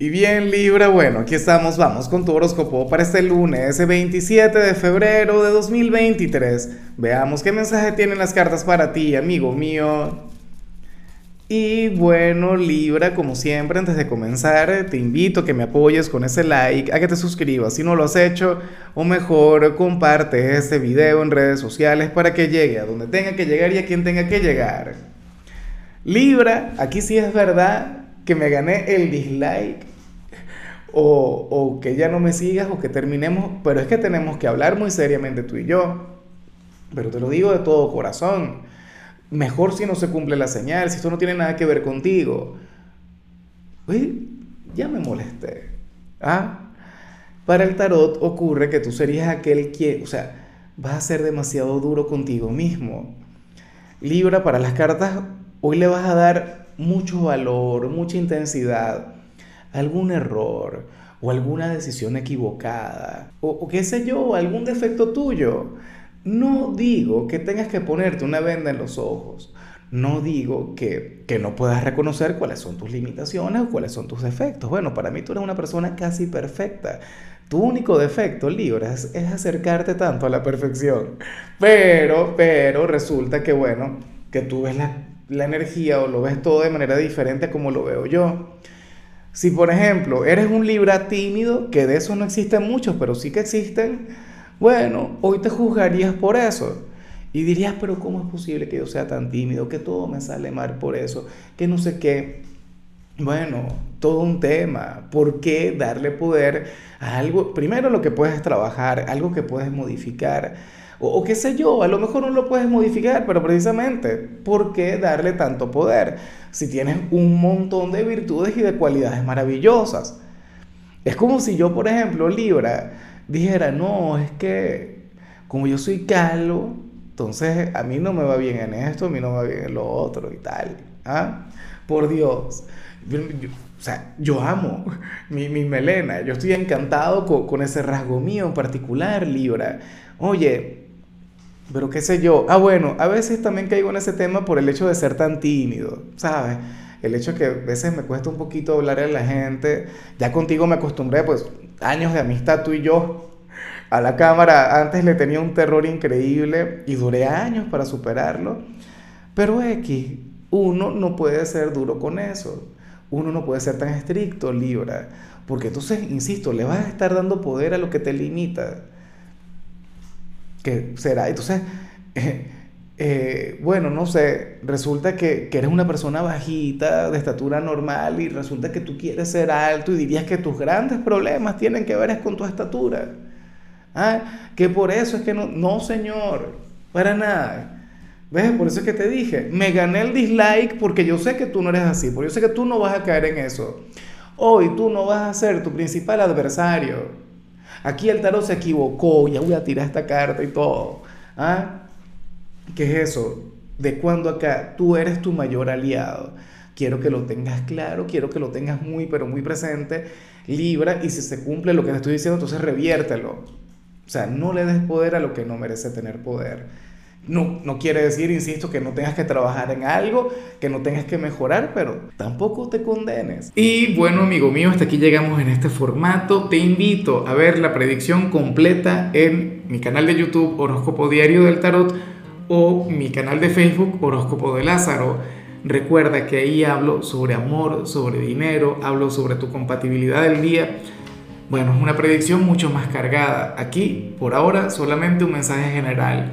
Y bien Libra, bueno, aquí estamos, vamos con tu horóscopo para este lunes 27 de febrero de 2023. Veamos qué mensaje tienen las cartas para ti, amigo mío. Y bueno Libra, como siempre, antes de comenzar, te invito a que me apoyes con ese like, a que te suscribas si no lo has hecho, o mejor comparte este video en redes sociales para que llegue a donde tenga que llegar y a quien tenga que llegar. Libra, aquí sí es verdad que me gané el dislike o, o, que ya no me sigas o que terminemos, pero es que tenemos que hablar muy seriamente tú y yo. Pero te lo digo de todo corazón. Mejor si no se cumple la señal, si esto no tiene nada que ver contigo. Uy, ya me molesté. ¿Ah? Para el tarot ocurre que tú serías aquel que, o sea, vas a ser demasiado duro contigo mismo. Libra, para las cartas, hoy le vas a dar mucho valor, mucha intensidad, algún error o alguna decisión equivocada o, qué sé yo, algún defecto tuyo. No digo que tengas que ponerte una venda en los ojos. No digo que, que, no puedas reconocer cuáles son tus limitaciones o cuáles son tus defectos. Bueno, para mí tú eres una persona casi perfecta. Tu único defecto, Libra, es, acercarte tanto a la perfección. Pero, pero resulta que, bueno, que tú ves la la energía o lo ves todo de manera diferente como lo veo yo. Si por ejemplo eres un Libra tímido, que de eso no existen muchos, pero sí que existen, bueno, hoy te juzgarías por eso. Y dirías, pero ¿cómo es posible que yo sea tan tímido? Que todo me sale mal por eso, que no sé qué. Bueno, todo un tema. ¿Por qué darle poder a algo? Primero lo que puedes trabajar, algo que puedes modificar o, qué sé yo, a lo mejor no lo puedes modificar, pero precisamente, ¿por qué darle tanto poder? Si tienes un montón de virtudes y de cualidades maravillosas. Es como si yo, por ejemplo, Libra, dijera, no, es que como yo soy calvo, entonces a mí no me va bien en esto, a mí no me va bien en lo otro y tal. ¿Ah? Por Dios. O sea, yo amo mi, mi melena, yo estoy encantado con, con, ese rasgo mío en particular, Libra. Oye, pero qué sé yo. Ah, bueno, a veces también caigo en ese tema por el hecho de ser tan tímido, ¿sabes? El hecho que a veces me cuesta un poquito hablar a la gente. Ya contigo me acostumbré, pues, años de amistad tú y yo. A la cámara antes le tenía un terror increíble y duré años para superarlo. Pero X, uno no puede ser duro con eso. Uno no puede ser tan estricto, Libra. Porque entonces, insisto, le vas a estar dando poder a lo que te limita que será. Entonces, eh, eh, bueno, no sé, resulta que, que, eres una persona bajita, de estatura normal, y resulta que tú quieres ser alto y dirías que tus grandes problemas tienen que ver es con tu estatura. ¿Ah? Que por eso es que no, no, señor, para nada. ¿Ves? Por eso es que te dije, me gané el dislike porque yo sé que tú no eres así, porque yo sé que tú no vas a caer en eso. Hoy tú no vas a ser tu principal adversario. Aquí el tarot se equivocó, ya voy a tirar esta carta y todo. ¿Ah? ¿Qué es eso? De cuando acá tú eres tu mayor aliado. Quiero que lo tengas claro, quiero que lo tengas muy, pero muy presente. Libra, y si se cumple lo que te estoy diciendo, entonces reviértelo. O sea, no le des poder a lo que no merece tener poder. No, no quiere decir, insisto, que no tengas que trabajar en algo, que no tengas que mejorar, pero tampoco te condenes. Y bueno, amigo mío, hasta aquí llegamos en este formato. Te invito a ver la predicción completa en mi canal de YouTube Horóscopo Diario del Tarot o mi canal de Facebook Horóscopo de Lázaro. Recuerda que ahí hablo sobre amor, sobre dinero, hablo sobre tu compatibilidad del día. Bueno, es una predicción mucho más cargada. Aquí, por ahora, solamente un mensaje general